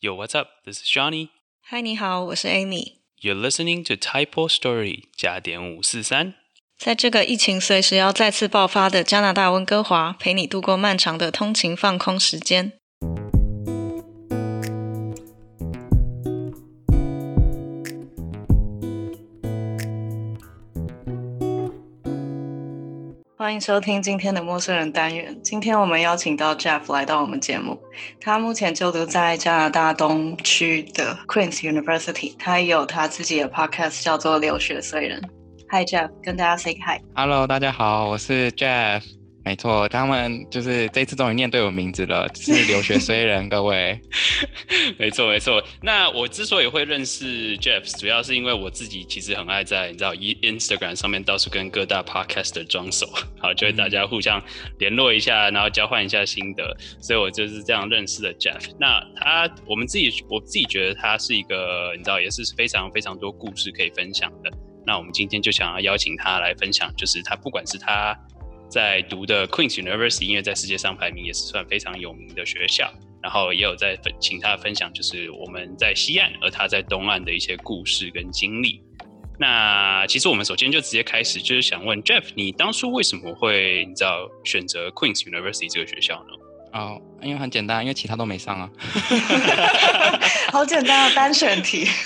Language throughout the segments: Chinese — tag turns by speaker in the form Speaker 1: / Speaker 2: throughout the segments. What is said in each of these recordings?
Speaker 1: Yo, what's up? This is Johnny.
Speaker 2: 嗨，你好，我是 Amy。
Speaker 1: You're listening to Typo Story 加点五四三。
Speaker 2: 在这个疫情随时要再次爆发的加拿大温哥华，陪你度过漫长的通勤放空时间。欢迎收听今天的陌生人单元。今天我们邀请到 Jeff 来到我们节目。他目前就读在加拿大东区的 Queen's University，他也有他自己的 podcast 叫做《留学随人》。Hi Jeff，跟大家 say hi。
Speaker 3: Hello，大家好，我是 Jeff。没错，他们就是这次终于念对我名字了，是留学虽人，各位。
Speaker 1: 没错，没错。那我之所以会认识 Jeff，主要是因为我自己其实很爱在你知道 Instagram 上面到处跟各大 Podcaster 装熟，好，就是大家互相联络一下，然后交换一下心得，所以我就是这样认识的 Jeff。那他，我们自己，我自己觉得他是一个你知道也是非常非常多故事可以分享的。那我们今天就想要邀请他来分享，就是他不管是他在读的 Queen's University，因为在世界上排名也是算非常有名的学校，然后也有在分请他分享，就是我们在西岸，而他在东岸的一些故事跟经历。那其实我们首先就直接开始，就是想问 Jeff，你当初为什么会你知道选择 Queen's University 这个学校呢？
Speaker 3: 哦，因为很简单，因为其他都没上啊。
Speaker 2: 好简单啊单选题。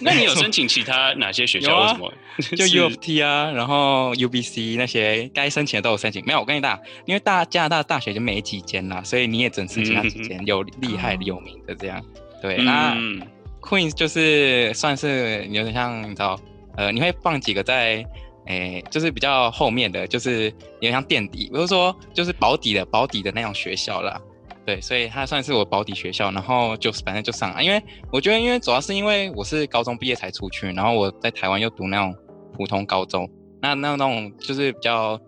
Speaker 1: 那你有申请其他哪些学校？为什么？
Speaker 3: 就 U of T 啊，然后 UBC 那些该申请的都有申请。没有，我跟你讲，因为大加拿大大学就没几间啦，所以你也只能申请那几间有厉害的、有名的这样。对，那
Speaker 1: 嗯
Speaker 3: Queens 就是算是有点像你知道，呃，你会放几个在，诶、就是比较后面的，就是有点像垫底，比如说就是保底的保底的那种学校啦。对，所以它算是我保底学校，然后就是反正就上了。因为我觉得，因为主要是因为我是高中毕业才出去，然后我在台湾又读那种普通高中，那那那种就是比较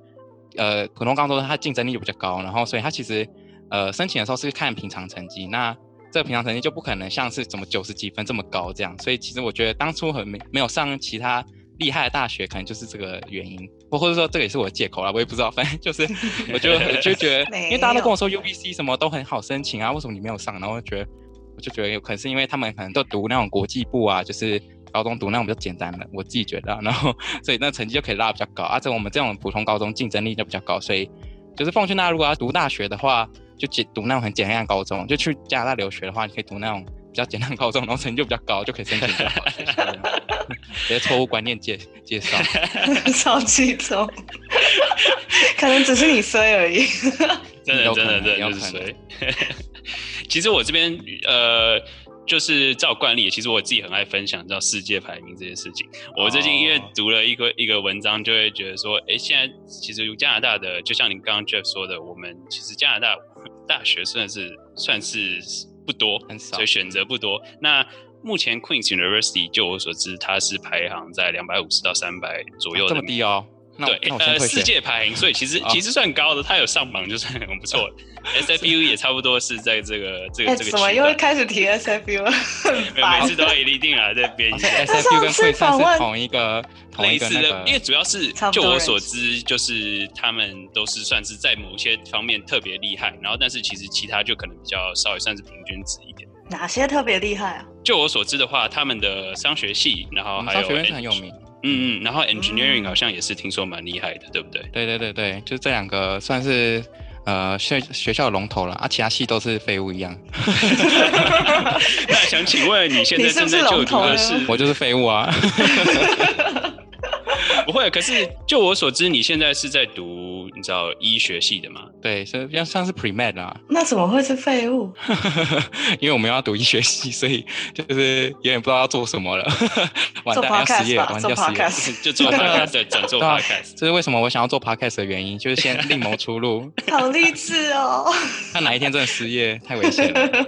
Speaker 3: 呃普通高中，它竞争力就比较高，然后所以它其实呃申请的时候是看平常成绩，那这个平常成绩就不可能像是什么九十几分这么高这样，所以其实我觉得当初很没没有上其他厉害的大学，可能就是这个原因，或或者说这个也是我的借口啦，我也不知道，反正就是 我就我就觉得，因为大家都跟我说 UBC 什么都很好申请啊，为什么你没有上？然后我就觉得我就觉得有可能是因为他们可能都读那种国际部啊，就是高中读那种比较简单的，我自己觉得啊，然后所以那成绩就可以拉得比较高，而且我们这种普通高中竞争力就比较高，所以就是奉劝大家，如果要读大学的话，就简读那种很简单的高中，就去加拿大留学的话，你可以读那种比较简单的高中，然后成绩就比较高，就可以申请比较好的学校这样。直接错误观念介介绍，
Speaker 2: 超激动，可能只是你衰而已。
Speaker 1: 真的真的真的就是
Speaker 3: 有可能
Speaker 1: 水。其实我这边呃，就是照惯例，其实我自己很爱分享到世界排名这件事情。我最近因为
Speaker 3: 哦
Speaker 1: 读了一个一个文章，就会觉得说，哎，现在其实加拿大的，就像你刚刚 Jeff 说的，我们其实加拿大大学算是算是不多，
Speaker 3: 很少
Speaker 1: 所以选择不多。那目前 Queen's University 就我所知，它是排行在两百五十到三百左右的
Speaker 3: 这么低哦。那我
Speaker 1: 对，呃，世
Speaker 3: 那我先退学。
Speaker 1: 界排名，所以其实、
Speaker 3: 哦
Speaker 1: 其实算高的，它有上榜就算很不错。SFU 也差不多是在这个这个、
Speaker 2: 哎，
Speaker 1: 这个
Speaker 2: 怎么又会，开始提 SFU 了？
Speaker 1: 每。次都要一定啊，在编一
Speaker 3: 好
Speaker 1: 下。
Speaker 3: SFU 跟
Speaker 2: 上次
Speaker 3: Queen 算
Speaker 2: 访问
Speaker 3: 是同一个同一
Speaker 1: 类似的
Speaker 3: 个那个，，
Speaker 1: 因为主要是就我所知，就是他们都是算是在某些方面特别厉害，然后但是其实其他就可能比较稍微算是平均值一点。
Speaker 2: 哪些特别厉害啊？
Speaker 1: 就我所知的话，他们的商学系，然后还有
Speaker 3: 商学院很有名。
Speaker 1: 嗯嗯，然后 engineering
Speaker 2: 嗯
Speaker 1: 好像也是听说蛮厉害的，对不对？
Speaker 3: 对对对对，就这两个算是呃学学校龙头了啊，其他系都是废物一样。
Speaker 1: 那想请问你现在正在就读的是？
Speaker 3: 我就是废物啊。
Speaker 1: 不会，可是就我所知，你现在是在读你知道医学系的嘛？
Speaker 3: 对，所以比较像是 pre med 啦，
Speaker 2: 那怎么会是废物？
Speaker 3: 因为我们要读医学系，所以就是有点不知道要做什么了。完
Speaker 2: 做
Speaker 3: 蛋，要失业，完蛋要失业。
Speaker 1: 就做 podcast，对整做 podcast。
Speaker 3: 这是为什么我想要做 podcast 的原因，就是先另谋出路。
Speaker 2: 好励志哦！
Speaker 3: 看哪一天真的失业，太危险了。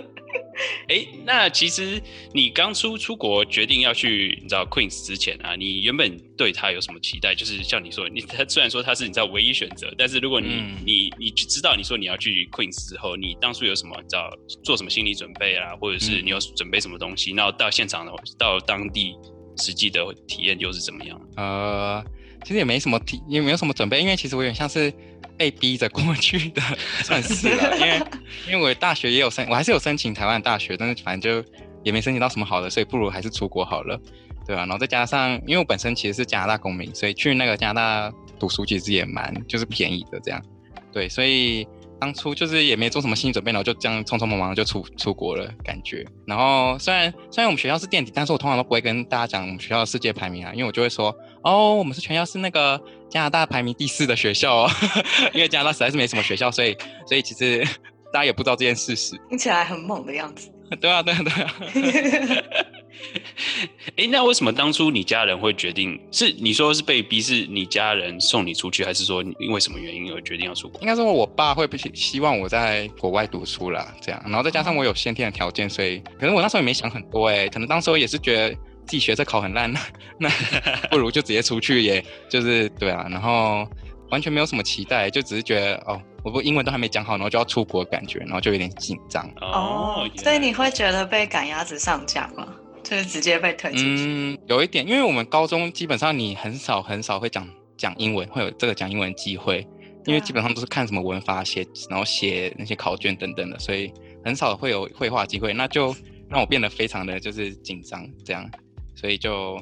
Speaker 1: 哎，那其实你刚出出国决定要去你知道 Queens 之前啊，你原本对他有什么期待？就是像你说，你他虽然说他是你知道唯一选择，但是如果你、
Speaker 3: 嗯
Speaker 1: 你你知道你说你要去 Queens 之后，你当初有什么你知道做什么心理准备啊，或者是
Speaker 3: 嗯
Speaker 1: 你有准备什么东西？然后到现场的到当地实际的体验又是怎么样？
Speaker 3: 呃，其实也没什么体，也没有什么准备，因为其实我有点像是被逼着过去的，算是了。因为因为我大学也有申，我还是有申请台湾大学，但是反正就也没申请到什么好的，所以不如还是出国好了，对吧？然后再加上，因为我本身其实是加拿大公民，所以去那个加拿大读书其实也蛮就是便宜的这样，对，所以。当初就是也没做什么心理准备，然后就这样匆匆忙忙就出出国了，感觉。然后虽然虽然我们学校是垫底，但是我通常都不会跟大家讲我们学校的世界排名啊，因为我就会说，哦，我们是全校是那个加拿大排名第四的学校，哦，因为加拿大实在是没什么学校，所以所以其实大家也不知道这件事实。
Speaker 2: 听起来很猛的样子。
Speaker 3: 对啊，对啊，对啊。
Speaker 1: 哎，那为什么当初你家人会决定？是你说是被逼，是你家人送你出去，还是说因为什么原因而决定要出国？
Speaker 3: 应该说我爸会不希望我在国外读书啦，这样，然后再加上我有先天的条件，所以可能我那时候也没想很多，哎，可能当时候也是觉得自己学这考很烂，那 不如就直接出去，也就是对啊，然后完全没有什么期待，就只是觉得哦。我不英文都还没讲好，然后就要出国，感觉，然后就有点紧张。
Speaker 2: 哦，所以你会觉得被赶鸭子上架吗？就是直接被推进去？
Speaker 3: 嗯，有一点，因为我们高中基本上你很少很少会讲讲英文，会有这个讲英文机会，因为基本上都是看什么文法写，然后写那些考卷等等的，所以很少会有绘画机会，那就让我变得非常的就是紧张这样，所以就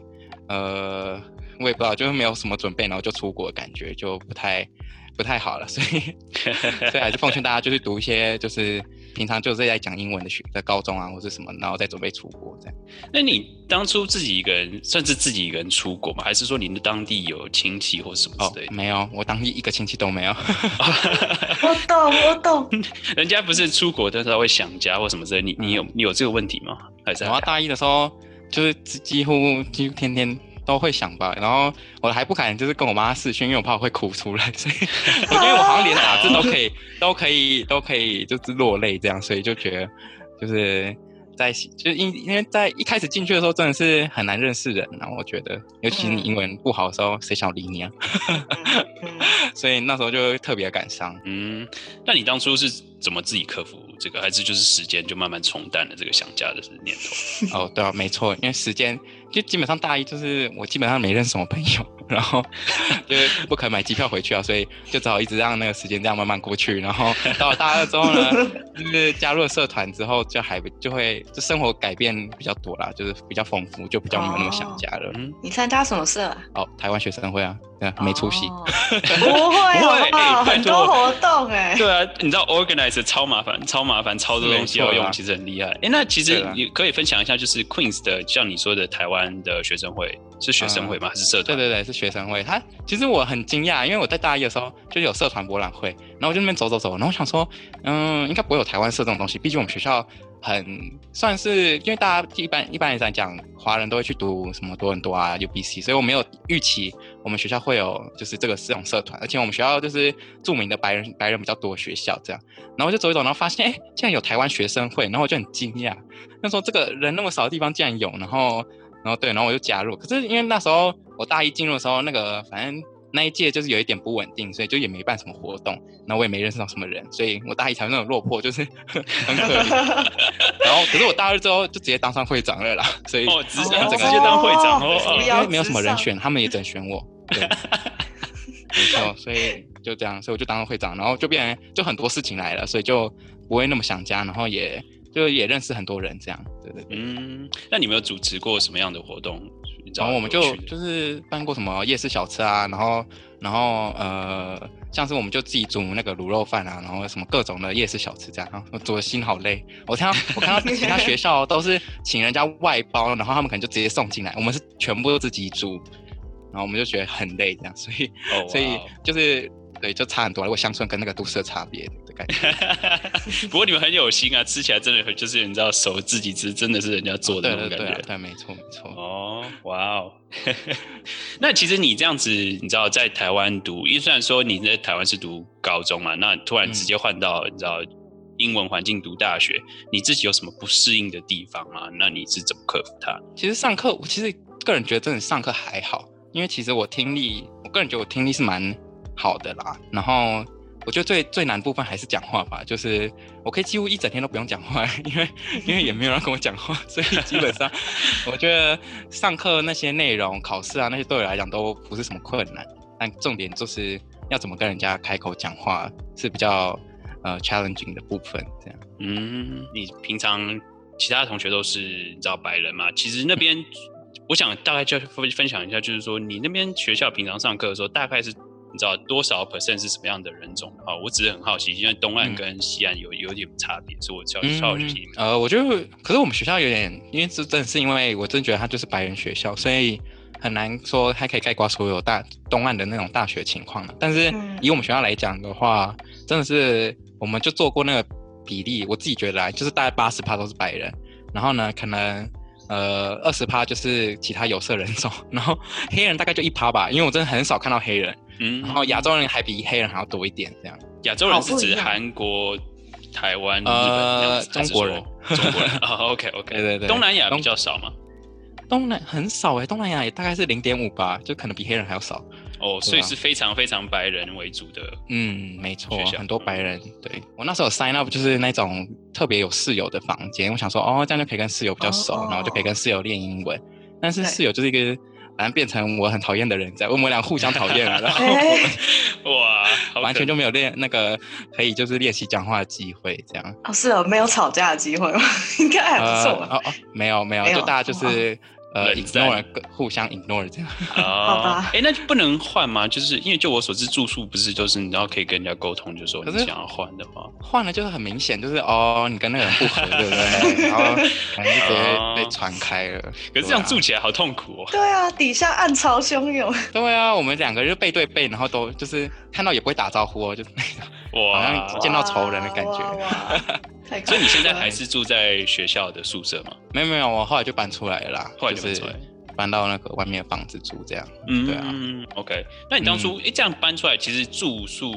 Speaker 3: 呃，我也不知道，就是没有什么准备，然后就出国，感觉就不太。不太好了，所以 所以还是奉劝大家，就是读一些就是平常就是在讲英文的学在高中啊，或者什么，然后再准备出国这样。
Speaker 1: 那你当初自己一个人，算是自己一个人出国吗？还是说你的当地有亲戚或什么之类的？
Speaker 3: 没有，我当地一个亲戚都没有。
Speaker 2: 我懂，我懂。
Speaker 1: 人家不是出国的时候会想家或什么之类，你你有你有这个问题吗？还是
Speaker 3: 我大一的时候就是几乎几乎天天。都会想吧，然后我还不敢就是跟我妈视讯，因为我怕我会哭出来，所以我觉得我好像连打字都可以，都可以，都可以就是落泪这样，所以就觉得就是在就是因因为在一开始进去的时候真的是很难认识人，然后我觉得尤其是你英文不好的时候，谁想理你啊？所以那时候就特别感伤。
Speaker 1: 嗯，那你当初是怎么自己克服这个，还是就是时间就慢慢冲淡了这个想家的念
Speaker 3: 头？哦，对啊，没错，因为时间。就基本上大一就是我基本上没认识什么朋友，然后 就是不可能买机票回去啊，所以就只好一直让那个时间这样慢慢过去。然后到了大二之后呢，就是加入了社团之后，就还就会就生活改变比较多啦，就是比较丰富，就比较没有那么想家了。
Speaker 2: 嗯，你参加什么社啊？
Speaker 3: 哦，台湾学生会啊，对，没出息。
Speaker 2: 不会，不会，很多活动哎。
Speaker 1: 对啊，你知道 organize 超麻烦，超麻烦，超多东西要用，其实很厉害。哎，那其实你可以分享一下，就是 Queens 的，像你说的台湾。的学生会是学生会吗？还是社团？
Speaker 3: 对对对，是学生会。他其实我很惊讶，因为我在大一的时候就有社团博览会，然后我就那边走走走，然后我想说，嗯，应该不会有台湾社这种东西，毕竟我们学校很算是，因为大家一般一般来讲，华人都会去读什么多伦多啊、UBC，所以我没有预期我们学校会有就是这个这种社团，而且我们学校就是著名的白人白人比较多学校这样，然后就走一走，然后发现哎，竟然有台湾学生会，然后我就很惊讶，那时候这个人那么少的地方竟然有，然后。然后对，然后我就加入。可是因为那时候我大一进入的时候，那个反正那一届就是有一点不稳定，所以就也没办什么活动。然后我也没认识到什么人，所以我大一才那种落魄，就是 很可怜。然后可是我大二之后就直接当上会长了啦，所以
Speaker 1: 哦，直接直接当会长哦，
Speaker 3: 因为没有什么人选，他们也只能选我。对，没错，所以就这样，所以我就当了会长，然后就变成就很多事情来了，所以就不会那么想家，然后也。就也认识很多人，这样，对对对。
Speaker 1: 嗯，那你们有组织过什么样的活动？
Speaker 3: 然后我们就就是办过什么夜市小吃啊，然后然后呃，像是我们就自己煮那个卤肉饭啊，然后什么各种的夜市小吃这样。我煮的心好累，我看到我看到其他学校都是请人家外包，然后他们可能就直接送进来，我们是全部都自己煮，然后我们就觉得很累这样，所以所以就是对，就差很多。如果乡村跟那个都市的差别。
Speaker 1: 不过你们很有心啊，吃起来真的就是你知道，手自己吃，真的是人家做的那种感
Speaker 3: 觉。对，没错，没错。
Speaker 1: 哦，哇哦。那其实你这样子，你知道，在台湾读，因为虽然说你在台湾是读高中嘛，那突然直接换到你知道英文环境读大学，你自己有什么不适应的地方吗？那你是怎么克服它？
Speaker 3: 其实上课，我其实个人觉得真的上课还好，因为其实我听力，我个人觉得我听力是蛮好的啦。然后。我觉得最最难部分还是讲话吧，就是我可以几乎一整天都不用讲话，因为因为也没有人跟我讲话，所以基本上 我觉得上课那些内容、考试啊那些对我来讲都不是什么困难，但重点就是要怎么跟人家开口讲话是比较呃 challenging 的部分，这样。
Speaker 1: 嗯，你平常其他同学都是你知道白人嘛？其实那边我想大概就分分享一下，就是说你那边学校平常上课的时候大概是。你知道多少 percent 是什么样的人种啊？我只是很好奇，因为东岸跟西岸有有点差别，所以我稍稍微去
Speaker 3: 呃，我觉得，可是我们学校有点，因为这真的是因为我真觉得它就是白人学校，所以很难说还可以概括所有大东岸的那种大学情况了。但是以我们学校来讲的话，真的是我们就做过那个比例，我自己觉得啊就是大概八十趴都是白人，然后呢，可能呃二十趴就是其他有色人种，然后黑人大概就一趴吧，因为我真的很少看到黑人。嗯，然后亚洲人还比黑人还要多一点，这样。
Speaker 1: 亚洲人是指韩国、台湾、日本、
Speaker 3: 中国人、
Speaker 1: 中国人啊。OK OK，
Speaker 3: 对对对。
Speaker 1: 东南亚比较少嘛？
Speaker 3: 东南很少哎，东南亚也大概是零点五吧，就可能比黑人还要少。
Speaker 1: 哦，所以是非常非常白人为主的。
Speaker 3: 嗯，没错，很多白人。对我那时候 sign up 就是那种特别有室友的房间，我想说哦，这样就可以跟室友比较熟，然后就可以跟室友练英文。但是室友就是一个。反正变成我很讨厌的人，在我们俩互相讨厌了，然后
Speaker 1: 哇，
Speaker 3: 完全就没有练那个可以就是练习讲话的机会，这样
Speaker 2: 哦，是哦，没有吵架的机会吗？应该还不错
Speaker 3: 哦哦，没有没有，就大家就是。呃，ignore 互相 ignore 这样，
Speaker 2: 好吧？
Speaker 1: 哎，那就不能换吗？就是因为就我所知，住宿不是就是你要可以跟人家沟通，就说你想要换的话，
Speaker 3: 换了就是很明显，就是哦，你跟那个人不合，对不对？然后可能就直接被传开了。
Speaker 1: 可是这样住起来好痛苦哦。
Speaker 2: 对啊，底下暗潮汹涌。
Speaker 3: 对啊，我们两个就背对背，然后都就是看到也不会打招呼哦，就是哇，好像见到仇人的感觉。
Speaker 1: 所以你现在还是住在学校的宿舍吗？
Speaker 3: 没有没有，我后来就搬出来了啦，
Speaker 1: 后来就搬出来，
Speaker 3: 搬到那个外面的房子住这样。嗯，对啊。
Speaker 1: OK，那你当初哎这样搬出来，其实住宿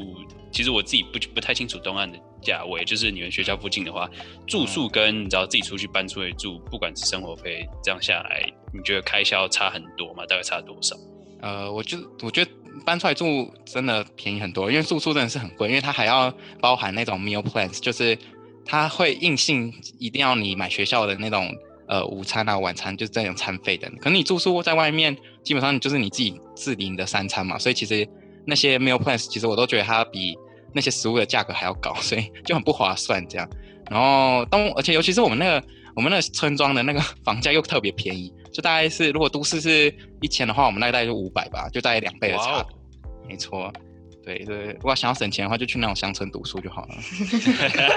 Speaker 1: 其实我自己不不太清楚东岸的价位，就是你们学校附近的话，住宿跟你知道自己出去搬出来住，不管是生活费这样下来，你觉得开销差很多吗？大概差多少？
Speaker 3: 呃，我就我觉得搬出来住真的便宜很多，因为住宿真的是很贵，因为它还要包含那种 meal plans，就是。它会硬性一定要你买学校的那种呃午餐啊晚餐就是这种餐费的，可能你住宿在外面，基本上就是你自己自理的三餐嘛，所以其实那些 meal plans 其实我都觉得它比那些食物的价格还要高，所以就很不划算这样。然后当而且尤其是我们那个我们那个村庄的那个房价又特别便宜，就大概是如果都市是一千的话，我们那大概就五百吧，就大概两倍的差，没错。对对，如果想要省钱的话，就去那种乡村读书就好了。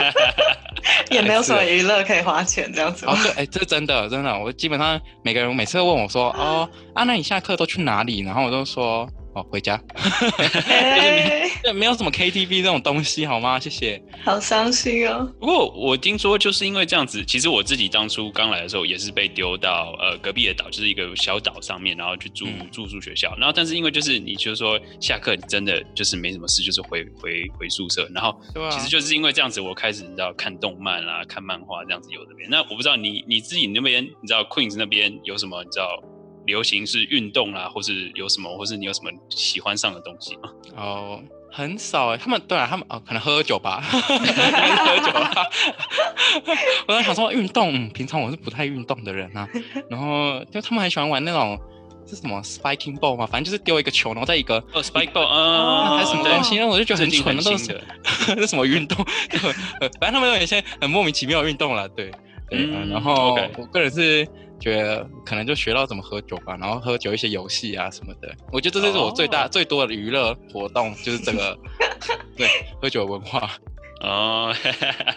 Speaker 2: 也没有什么娱乐可以花钱这样子。
Speaker 3: 哦，对，哎，这是真的，真的。我基本上每个人每次都问我说：“哦，啊，那你下课都去哪里？”然后我都说。哦，回家，对，没有什么 KTV 这种东西，好吗？谢谢。
Speaker 2: 好伤心哦。
Speaker 1: 不过我听说，就是因为这样子，其实我自己当初刚来的时候，也是被丢到呃隔壁的岛，就是一个小岛上面，然后去住住宿学校。然后，但是因为就是你就是说下课，你真的就是没什么事，就是回回回宿舍。然后，其实就是因为这样子，我开始你知道看动漫啦，看漫画这样子有这边。那我不知道你你自己那边，你知道 Queens 那边有什么？你知道？流行是运动啦，或是有什么，或是你有什么喜欢上的东西吗？
Speaker 3: 哦，很少哎，他们对啊，他们哦，可能喝酒吧，喝酒吧。我在想说运动，平常我是不太运动的人啊。然后就他们很喜欢玩那种是什么 spiking ball 嘛，反正就是丢一个球，然后在一个
Speaker 1: 哦 spike ball 啊，
Speaker 3: 还是什么东西，那我就觉得很蠢，都是 是什么运动？反正他们有一些很莫名其妙的运动了，对对。然后我个人是。觉得可能就学到怎么喝酒吧，然后喝酒一些游戏啊什么的。我觉得这是我最大最多的娱乐活动，就是这个 对喝酒文化。
Speaker 1: 哦，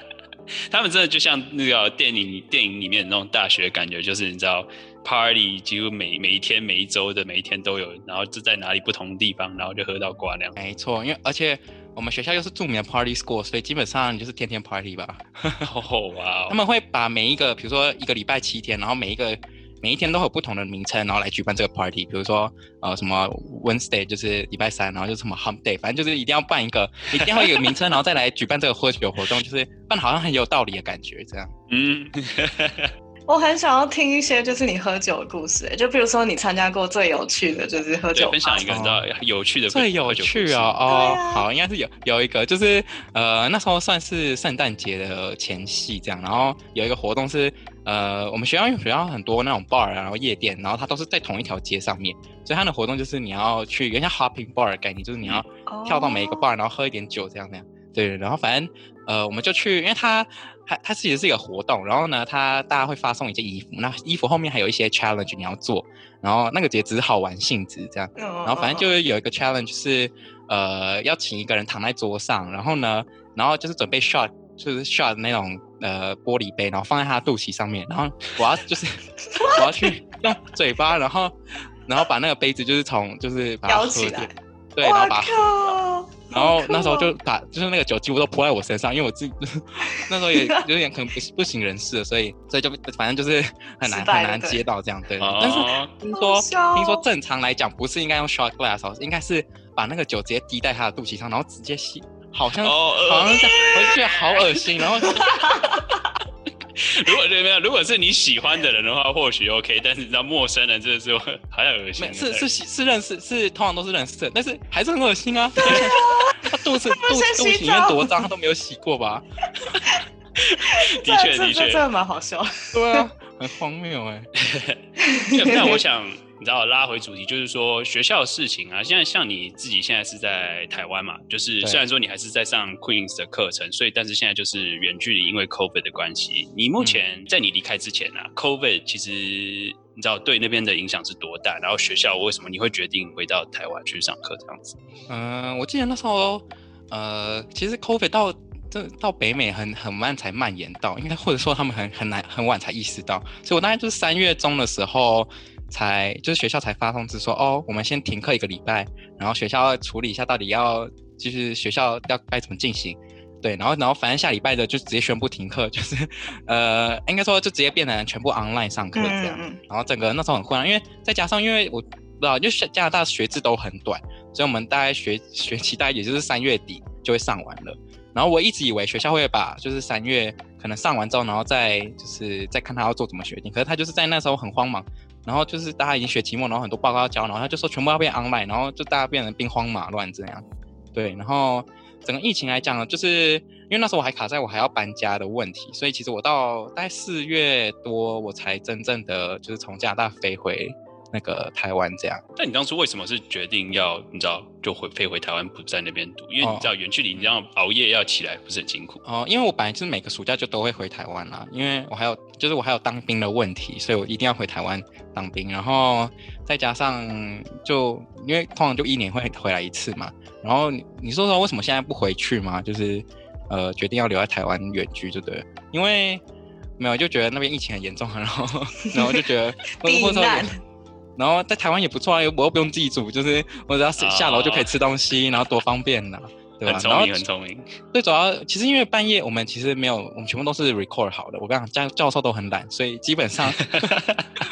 Speaker 1: 他们真的就像那个电影电影里面那种大学感觉，就是你知道，party 几乎每每一天每一周的每一天都有，然后就在哪里不同地方，然后就喝到挂亮。
Speaker 3: 没错，因为而且。我们学校又是著名的 party school，所以基本上就是天天 party 吧。
Speaker 1: 哦哇！
Speaker 3: 他们会把每一个，比如说一个礼拜七天，然后每一个每一天都有不同的名称，然后来举办这个 party。比如说呃什么 Wednesday 就是礼拜三，然后就什么 Hump Day，反正就是一定要办一个，一定要有名称，然后再来举办这个喝酒活动，就是办好像很有道理的感觉这样。嗯。
Speaker 2: 我很想要听一些就是你喝酒的故事，就比如说你参加过最有趣的就是喝酒，
Speaker 1: 分享一个你知道有趣的
Speaker 3: 最有趣哦哦，好，应该是有有一个就是呃那时候算是圣诞节的前夕这样，然后有一个活动是呃我们学校因为学校很多那种 bar 然后夜店，然后它都是在同一条街上面，所以它的活动就是你要去有点像 hopping bar 的概念，就是你要跳到每一个 bar 然后喝一点酒这样那样，对，然后反正呃我们就去，因为它。它它其实是一个活动，然后呢，它大家会发送一件衣服，那衣服后面还有一些 challenge 你要做，然后那个节只是好玩性质这样，然后反正就是有一个 challenge 是，呃，要请一个人躺在桌上，然后呢，然后就是准备 shot，就是 shot 那种呃玻璃杯，然后放在他肚脐上面，然后我要就是 我要去用嘴巴，然后然后把那个杯子就是从就是把它喝掉，对，然后把。然后那时候就把就是那个酒几乎都泼在我身上，因为我自己 那时候也有点可能不不省人事，所以所以就反正就是很难很难接到这样对。但是听说听说正常来讲不是应该用 shot glass，应该是把那个酒直接滴在他的肚脐上，然后直接吸，好像好像这样，我就觉得好恶心，然后。
Speaker 1: 如果没有，如果是你喜欢的人的话，或许 OK。但是你知道，陌生人真的是还要恶心。
Speaker 3: 是是是认识，是通常都是认识的，但是还是很恶心啊。他 肚子 肚肚子里面多脏，他都没有洗过吧？
Speaker 1: 的确的确，
Speaker 2: 真的蛮好笑。
Speaker 3: 对啊，很荒谬哎。
Speaker 1: 那我想。你知道拉回主题，就是说学校的事情啊。现在像你自己现在是在台湾嘛，就是虽然说你还是在上 Queen's 的课程，所以但是现在就是远距离，因为 COVID 的关系。你目前在你离开之前啊，COVID 其实你知道对那边的影响是多大？然后学校为什么你会决定回到台湾去上课这样子？
Speaker 3: 嗯，我记得那时候呃，其实 COVID 到这到北美很很慢才蔓延到，应该或者说他们很很难很晚才意识到，所以我大概就是三月中的时候。才就是学校才发通知说哦，我们先停课一个礼拜，然后学校要处理一下到底要就是学校要该怎么进行，对，然后然后反正下礼拜的就直接宣布停课，就是呃应该说就直接变成全部 online 上课这样，然后整个那时候很混乱，因为再加上因为我不知道，就是加拿大学制都很短，所以我们大概学学期大概也就是三月底就会上完了，然后我一直以为学校会把就是三月可能上完之后，然后再就是再看他要做怎么决定，可是他就是在那时候很慌忙。然后就是大家已经学期末，然后很多报告要交，然后他就说全部要变 online，然后就大家变成兵荒马乱这样。对，然后整个疫情来讲呢，就是因为那时候我还卡在我还要搬家的问题，所以其实我到大概四月多我才真正的就是从加拿大飞回。那个台湾这样，
Speaker 1: 但你当初为什么是决定要你知道就回飞回台湾不在那边读？因为你知道远距离，你要熬夜要起来不是很辛苦
Speaker 3: 哦。因为我本来就是每个暑假就都会回台湾啦，因为我还有就是我还有当兵的问题，所以我一定要回台湾当兵。然后再加上就因为通常就一年会回来一次嘛。然后你你说说为什么现在不回去吗？就是呃决定要留在台湾远居，对不对？因为没有就觉得那边疫情很严重，然后 然后就觉得。然后在台湾也不错啊，我又不用自己煮，就是我只要下楼就可以吃东西，然后多方便呐，对吧？
Speaker 1: 很聪明，很聪明。
Speaker 3: 最主要其实因为半夜我们其实没有，我们全部都是 record 好的。我跟你讲，教教授都很懒，所以基本上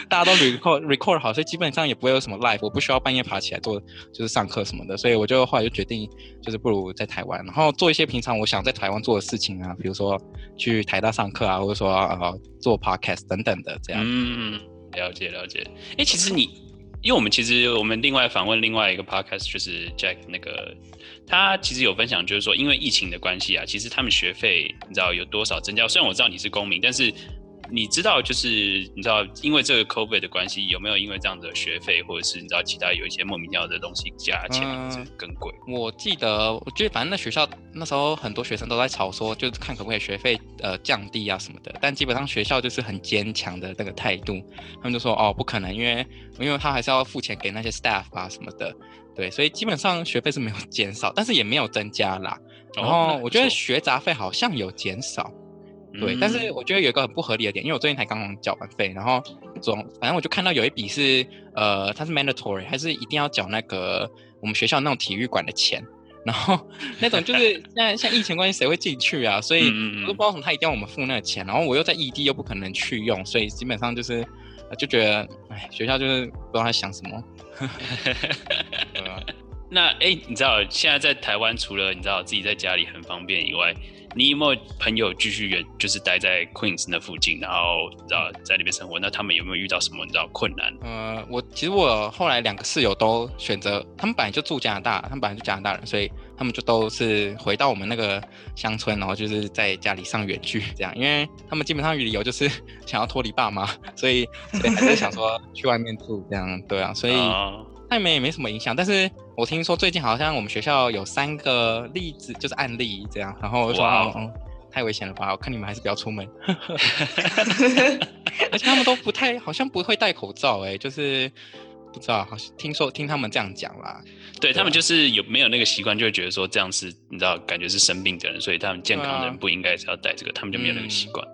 Speaker 3: 大家都 record record 好，所以基本上也不会有什么 live，我不需要半夜爬起来做就是上课什么的。所以我就后来就决定，就是不如在台湾，然后做一些平常我想在台湾做的事情啊，比如说去台大上课啊，或者说呃做 podcast 等等的这样。
Speaker 1: 嗯。了解了解，哎，其实你，因为我们其实我们另外访问另外一个 podcast，就是 Jack 那个，他其实有分享，就是说因为疫情的关系啊，其实他们学费你知道有多少增加？虽然我知道你是公民，但是。你知道，就是你知道，因为这个 COVID 的关系，有没有因为这样的学费，或者是你知道其他有一些莫名其妙的东西加钱更贵？
Speaker 3: 我记得，我觉得反正那学校那时候很多学生都在吵说，就是看可不可以学费呃降低啊什么的。但基本上学校就是很坚强的那个态度，他们就说哦不可能，因为因为他还是要付钱给那些 staff 啊什么的，对，所以基本上学费是没有减少，但是也没有增加啦。然后我觉得学杂费好像有减少。对，但是我觉得有一个很不合理的点，因为我最近才刚刚缴完费，然后总反正我就看到有一笔是呃，它是 mandatory，还是一定要缴那个我们学校那种体育馆的钱，然后 那种就是现在像疫情关系，谁会进去啊？所以我都不知道什么他一定要我们付那个钱，然后我又在异地又不可能去用，所以基本上就是就觉得哎，学校就是不知道在想什么。
Speaker 1: 那哎，你知道现在在台湾除了你知道自己在家里很方便以外？你有没有朋友继续远，就是待在 Queens 那附近，然后你知道在那边生活？那他们有没有遇到什么你知道困难？
Speaker 3: 呃，我其实我后来两个室友都选择，他们本来就住加拿大，他们本来就加拿大人，所以他们就都是回到我们那个乡村，然后就是在家里上远距这样，因为他们基本上理由就是 想要脱离爸妈，所以所以还是想说去外面住这样，对啊，所以。
Speaker 1: 哦
Speaker 3: 那没也没什么影响，但是我听说最近好像我们学校有三个例子，就是案例这样，然后我就说、太危险了吧，我看你们还是不要出门。而且他们都不太，好像不会戴口罩、哎，就是不知道，好像听说听他们这样讲啦。
Speaker 1: 对他们就是有没有那个习惯，就会觉得说这样是你知道，感觉是生病的人，所以他们健康的人不应该是要戴这个，他们就没有那个习惯。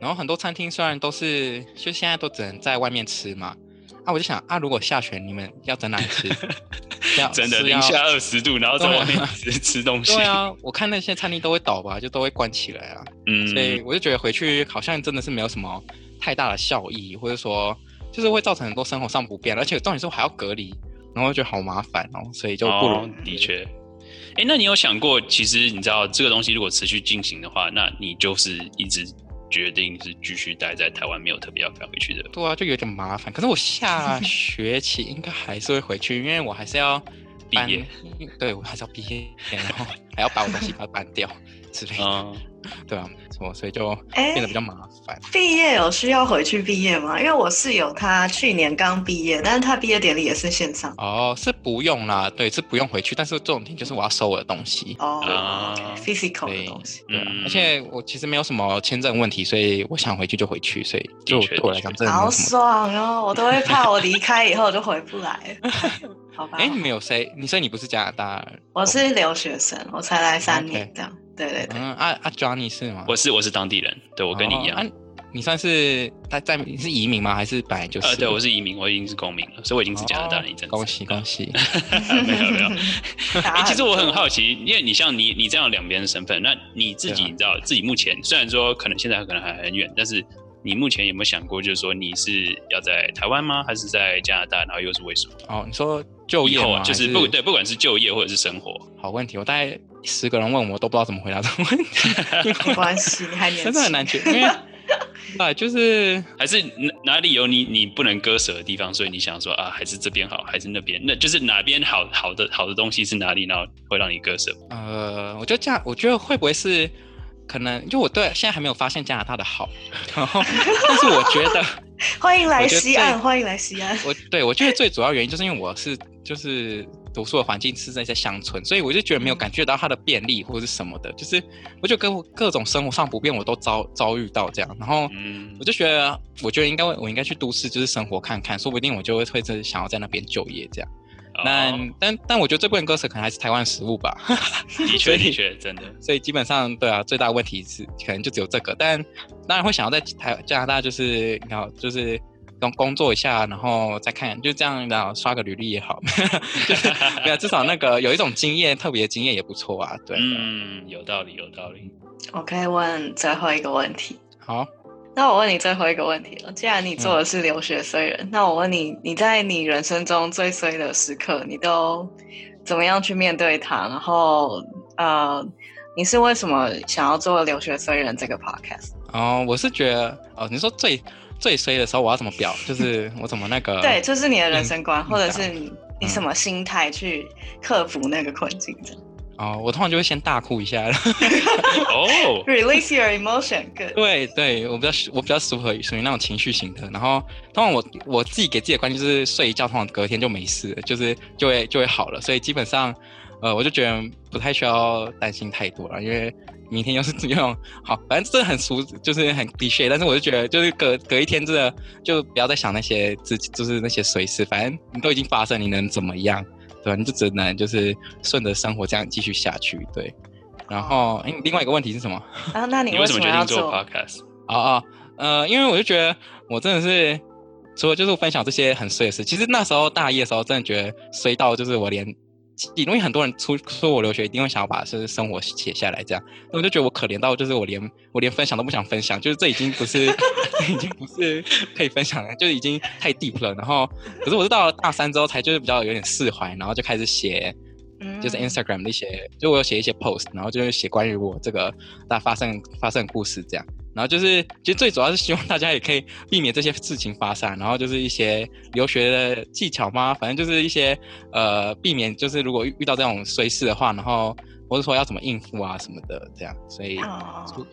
Speaker 3: 然后很多餐厅虽然都是，就现在都只能在外面吃嘛，啊，我就想啊，如果下雪，你们要在哪里吃？要
Speaker 1: 真的零下二十度，然后在外面吃吃东西。
Speaker 3: 对啊，我看那些餐厅都会倒吧，就都会关起来啊。
Speaker 1: 嗯，
Speaker 3: 所以我就觉得回去好像真的是没有什么太大的效益，或者说就是会造成很多生活上不便，而且重点是我还要隔离，然后就觉得好麻烦哦，所以就不如、
Speaker 1: 哦、的确。哎，那你有想过，其实你知道这个东西如果持续进行的话，那你就是一直决定是继续待在台湾，没有特别要赶回去的。
Speaker 3: 对啊，就有点麻烦。可是我下 学期应该还是会回去，因为我还是要
Speaker 1: 毕业，
Speaker 3: 对我还是要毕业，然后还要把我东西把它搬掉之类的，
Speaker 1: 嗯，
Speaker 3: 对啊，没错，所以就
Speaker 2: 哎
Speaker 3: 变得比较麻烦。
Speaker 2: 毕业有需要回去毕业吗？因为我室友他去年刚毕业，但是他毕业典礼也是线上。
Speaker 3: 哦，是不用啦，对，是不用回去，但是重点就是我要收我的东西。
Speaker 2: 哦、physical 的
Speaker 3: 对
Speaker 2: 东西。
Speaker 3: 对啊，
Speaker 1: 嗯
Speaker 3: 而且我其实没有什么签证问题，所以我想回去就回去，所以就对我来讲真的
Speaker 2: 好。爽哦！我都会怕我离开以后就回不来。好吧，
Speaker 3: 哎，你们有谁？你说你不是加拿大人？
Speaker 2: 我是留学生，我才来三年这样。对对对，
Speaker 3: 嗯，啊啊，Johnny 是吗？
Speaker 1: 我是我是当地人，对我跟你一样。
Speaker 3: 哦啊你算是在在你是移民吗？还是本来就是？
Speaker 1: 呃，对，我是移民，我已经是公民了，所以我已经是加拿大人一阵子。
Speaker 3: 恭喜恭喜！
Speaker 1: 没 有没有。哎、其实我很好奇，因为你像你你这样两边的身份，那你自己你知道自己目前虽然说可能现在可能还很远，但是你目前有没有想过，就是说你是要在台湾吗，还是在加拿大？然后又是为什么？
Speaker 3: 哦，你说就业
Speaker 1: 啊，就是
Speaker 3: 还
Speaker 1: 不对，不管是就业或者是生活，
Speaker 3: 好问题，我大概十个人问我都不知道怎么回答这个问题，
Speaker 2: 没关系，你还年轻，
Speaker 3: 真的很难决，因为 啊，就是
Speaker 1: 还是哪哪里有你你不能割舍的地方，所以你想说啊，还是这边好，还是那边？那就是哪边好好的好的东西是哪里，然后会让你割舍？
Speaker 3: 呃，我觉得这样，我觉得会不会是可能就我对现在还没有发现加拿大的好，然后但是我觉得
Speaker 2: 欢迎来西
Speaker 3: 安，
Speaker 2: 欢迎来西安。
Speaker 3: 我对我觉得最主要原因就是因为我是就是读书的环境是在在乡村，所以我就觉得没有感觉到它的便利或者是什么的，就是我就跟各种生活上不便我都遭遭遇到这样，然后
Speaker 1: 嗯。
Speaker 3: 我就觉得我觉得应该我应该去都市就是生活看看，说不定我就会会是想要在那边就业这样。那、
Speaker 1: 哦。
Speaker 3: 但但我觉得最不能割舍可能还是台湾食物吧，
Speaker 1: 的确。的确真的，
Speaker 3: 所以基本上对啊，最大的问题是可能就只有这个，但当然会想要在台加拿大就是你好就是工工作一下，然后再看就这样，然后刷个履历也好，就是没有至少那个有一种经验，特别的经验也不错啊。对，
Speaker 1: 嗯，有道理有道理。
Speaker 2: 我可以问最后一个问题。
Speaker 3: 好，
Speaker 2: 那我问你最后一个问题了。既然你做的是留学衰人，那我问你，你在你人生中最衰的时刻，你都怎么样去面对它？然后，呃，你是为什么想要做留学衰人这个 podcast？
Speaker 3: 哦，我是觉得哦，你说最最衰的时候我要怎么表，就是我怎么那个
Speaker 2: 对，就是你的人生观，
Speaker 3: 嗯
Speaker 2: 或者是你你什么心态去克服那个困境这样
Speaker 3: 哦，我通常就会先大哭一下。
Speaker 1: 哦
Speaker 2: ，？Release your emotion, good。
Speaker 3: 对对，我比较我比较属于属于那种情绪型的，然后通常我我自己给自己的观念就是睡一觉，通常隔天就没事了，就是就会就会好了，所以基本上，呃，我就觉得不太需要担心太多了，因为明天又是 用好，反正真的很俗，就是很 c l 但是我就觉得就是隔隔一天真的就不要再想那些自己就是那些随事，反正你都已经发生，你能怎么样？对吧？你就只能就是顺着生活这样继续下去，对。然后，哎，另外一个问题是什么？
Speaker 2: 啊，那你
Speaker 1: 你为什么决定做
Speaker 2: 做
Speaker 1: ？podcast？
Speaker 3: 哦哦，呃，因为我就觉得我真的是除了就是分享这些很碎的事，其实那时候大一的时候，真的觉得衰到就是我连，因为很多人出说我留学一定会想要把就是生活写下来这样，那我就觉得我可怜到就是我连我连分享都不想分享，就是这已经不是已经不是可以分享了，就已经太 deep 了。然后，可是我是到了大三之后才就是比较有点释怀，然后就开始写。就是 Instagram 那些，就我有写一些 post，然后就是写关于我这个大发生发生故事这样。然后就是，其实最主要是希望大家也可以避免这些事情发生。然后就是一些留学的技巧吗？反正就是一些呃，避免就是如果遇到这种衰事的话，然后或者说要怎么应付啊什么的这样。所以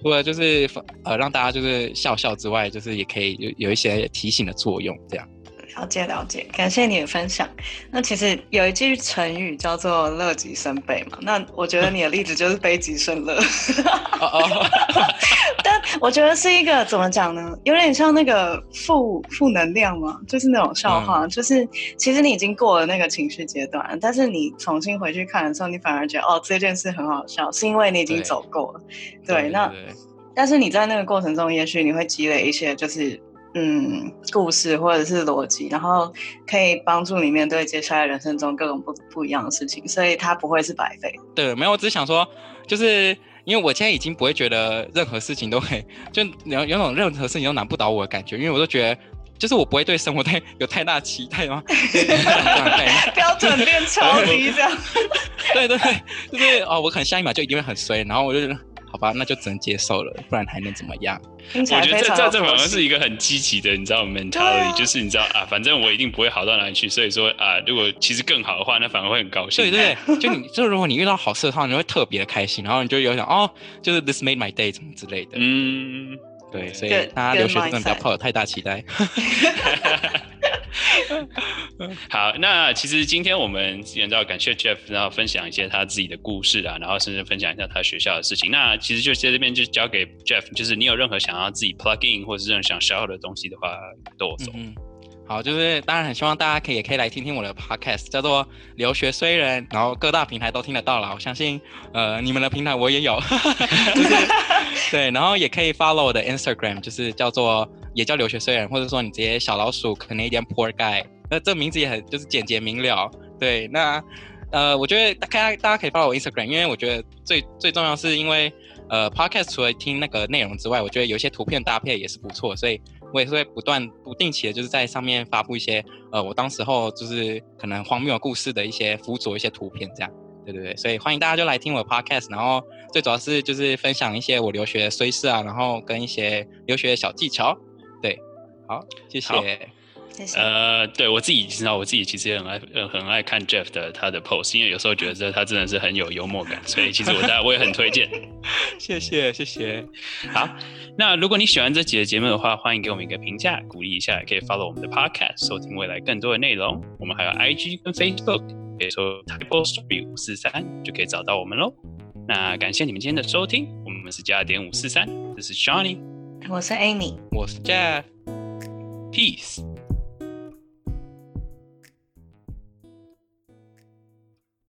Speaker 3: 除了就是呃让大家就是笑笑之外，就是也可以有有一些提醒的作用这样。
Speaker 2: 了解了解，感谢你的分享。那其实有一句成语叫做“乐极生悲”嘛，那我觉得你的例子就是悲极生乐。但我觉得是一个怎么讲呢？有点像那个负负能量嘛，就是那种笑话，就是其实你已经过了那个情绪阶段，但是你重新回去看的时候，你反而觉得哦这件事很好笑，是因为你已经走过了。对，那但是你在那个过程中，也许你会积累一些就是。嗯，故事或者是逻辑，然后可以帮助你面对接下来人生中各种不不一样的事情，所以它不会是白费。
Speaker 3: 对，没有，我只是想说，就是因为我现在已经不会觉得任何事情都会，就有有种任何事情都难不倒我的感觉，因为我都觉得，就是我不会对生活太有太大期待吗？
Speaker 2: 标准变超低这样。
Speaker 3: 对对对，就是哦，我可能下一秒就一定会很衰，然后我就。好吧，那就只能接受了，不然还能怎么样？
Speaker 2: 我觉
Speaker 1: 得这这这反而是一个很积极的，你知道，mentality，就是你知道啊，反正我一定不会好到哪里去，所以说啊，如果其实更好的话，那反而会很高兴。
Speaker 3: 对对对，就你就如果你遇到好事的话，你会特别的开心，然后你就有想哦，就是 this made my day 什么之类的。嗯，对，所以大家留学真的不要抱有太大期待。
Speaker 1: 好，那其实今天我们也要感谢 Jeff，然后分享一些他自己的故事啊，然后甚至分享一下他学校的事情。那其实就在这边就交给 Jeff，就是你有任何想要自己 plug in 或是任何想 share 的东西的话，都我走。
Speaker 3: 嗯好，就是当然很希望大家可以也可以来听听我的 podcast，叫做留学虽然，然后各大平台都听得到了。我相信，呃，你们的平台我也有，对，然后也可以 follow 我的 Instagram，就是叫做也叫留学生人，或者说你直接小老鼠 Canadian Poor Guy，那这名字也很就是简洁明了。对，那呃，我觉得大家大家可以 follow 我 Instagram，因为我觉得最最重要是因为呃 podcast 除了听那个内容之外，我觉得有一些图片搭配也是不错，所以。我也是会不断不定期的，就是在上面发布一些，呃，我当时候就是可能荒谬故事的一些辅佐一些图片，这样，对对对，所以欢迎大家就来听我的 podcast，然后最主要是就是分享一些我留学的碎事啊，然后跟一些留学的小技巧，对，好，谢谢。谢谢
Speaker 1: 呃，对我自己知道，我自己其实也很爱，呃，很爱看 Jeff 的他的 post，因为有时候觉得他真的是很有幽默感，所以其实我大家我也很推荐。
Speaker 3: 谢谢谢谢。
Speaker 1: 好，那如果你喜欢这集的节目的话，欢迎给我们一个评价，鼓励一下，可以 follow 我们的 podcast，收听未来更多的内容。我们还有 IG 跟 Facebook，可以说 Type Story 五四三就可以找到我们喽。那感谢你们今天的收听，我们是加点五四三，这是 Johnny，
Speaker 2: 我是 Amy，
Speaker 3: 我是 Jeff，Peace。